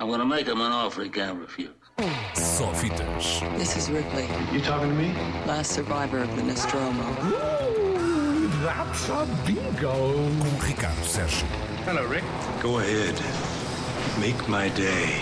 I'm gonna make him an offer he can't refuse. Só fitas. This is Ripley, You talking to me? last survivor of the Nostromo. That's a bingo. Com Ricardo Sérgio. Hello, Rick. Go ahead. Make my day.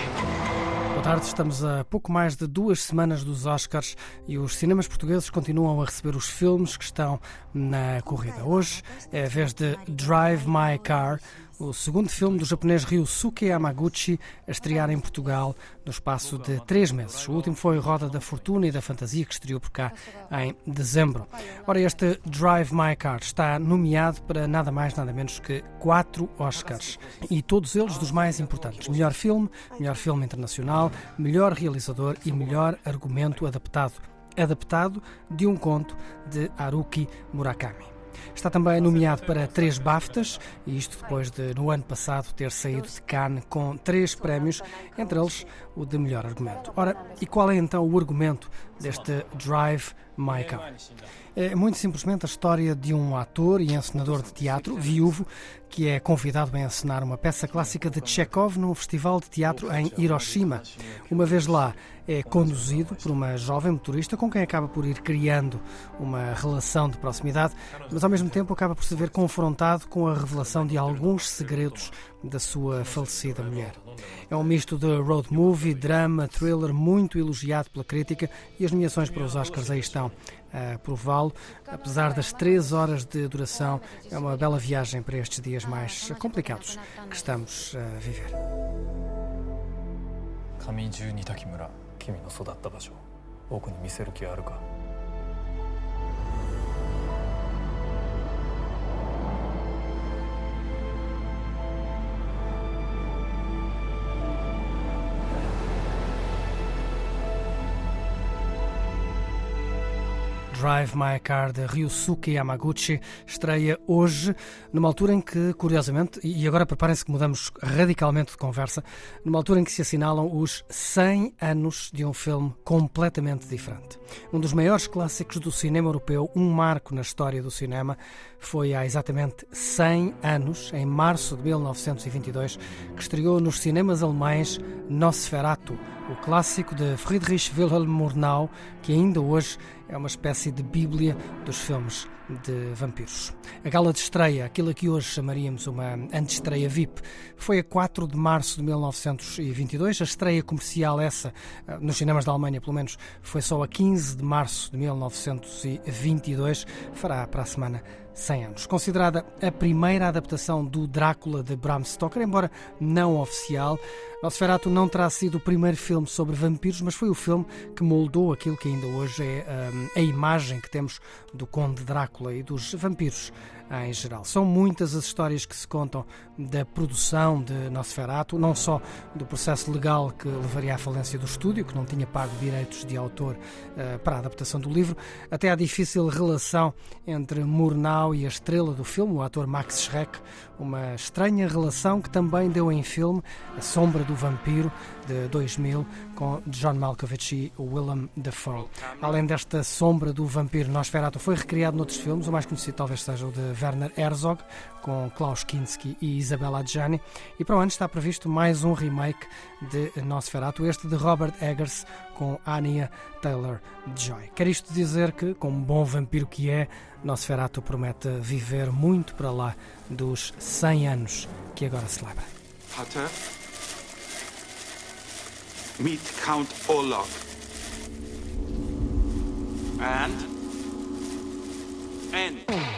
Boa tarde, estamos a pouco mais de duas semanas dos Oscars e os cinemas portugueses continuam a receber os filmes que estão na corrida. Hoje é a vez de Drive My Car, o segundo filme do japonês Ryusuke Yamaguchi a estrear em Portugal no espaço de três meses. O último foi Roda da Fortuna e da Fantasia, que estreou por cá em dezembro. Ora, este Drive My Car está nomeado para nada mais, nada menos que quatro Oscars e todos eles dos mais importantes: melhor filme, melhor filme internacional, melhor realizador e melhor argumento adaptado. Adaptado de um conto de Haruki Murakami. Está também nomeado para três BAFTAs, e isto depois de, no ano passado, ter saído de Cannes com três prémios, entre eles o de melhor argumento. Ora, e qual é então o argumento deste Drive Car? É muito simplesmente a história de um ator e encenador de teatro, viúvo, que é convidado a encenar uma peça clássica de Chekhov num festival de teatro em Hiroshima. Uma vez lá, é conduzido por uma jovem motorista com quem acaba por ir criando uma relação de proximidade, mas ao mesmo tempo acaba por se ver confrontado com a revelação de alguns segredos da sua falecida mulher. É um misto de road movie, drama, thriller, muito elogiado pela crítica e as nomeações para os Oscars aí estão a prová-lo. Apesar das três horas de duração, é uma bela viagem para estes dias mais complicados que estamos a viver. 上十二滝村君の育った場所僕に見せる気はあるか Drive My Car de Ryusuke Yamaguchi estreia hoje, numa altura em que, curiosamente, e agora preparem-se que mudamos radicalmente de conversa, numa altura em que se assinalam os 100 anos de um filme completamente diferente. Um dos maiores clássicos do cinema europeu, um marco na história do cinema, foi há exatamente 100 anos, em março de 1922, que estreou nos cinemas alemães Nosferatu, o clássico de Friedrich Wilhelm Murnau, que ainda hoje é uma espécie de bíblia dos filmes de vampiros. A gala de estreia, aquilo que hoje chamaríamos uma antestreia VIP, foi a 4 de março de 1922. A estreia comercial, essa, nos cinemas da Alemanha, pelo menos, foi só a 15 de março de 1922. Fará para a semana 100 anos. Considerada a primeira adaptação do Drácula de Bram Stoker, embora não oficial, Nosferatu não terá sido o primeiro filme sobre vampiros, mas foi o filme que moldou aquilo que ainda hoje é um, a imagem que temos do Conde Drácula e dos vampiros em geral. São muitas as histórias que se contam da produção de Nosferatu, não só do processo legal que levaria à falência do estúdio, que não tinha pago direitos de autor uh, para a adaptação do livro, até à difícil relação entre Murnau e a estrela do filme, o ator Max Schreck, uma estranha relação que também deu em filme A Sombra do Vampiro, de 2000, com John Malkovich e Willem Dafoe. Além desta sombra do vampiro, Nosferatu foi recriado noutros filmes, o mais conhecido talvez seja o de Werner Herzog, com Klaus Kinski e Isabella Adjani. E para o ano está previsto mais um remake de Nosferatu, este de Robert Eggers, com Anya Taylor-Joy. Quer isto dizer que, como bom vampiro que é, Nosferatu promete viver muito para lá dos 100 anos que agora celebra. Vater? Meet Count Olaf. And? And?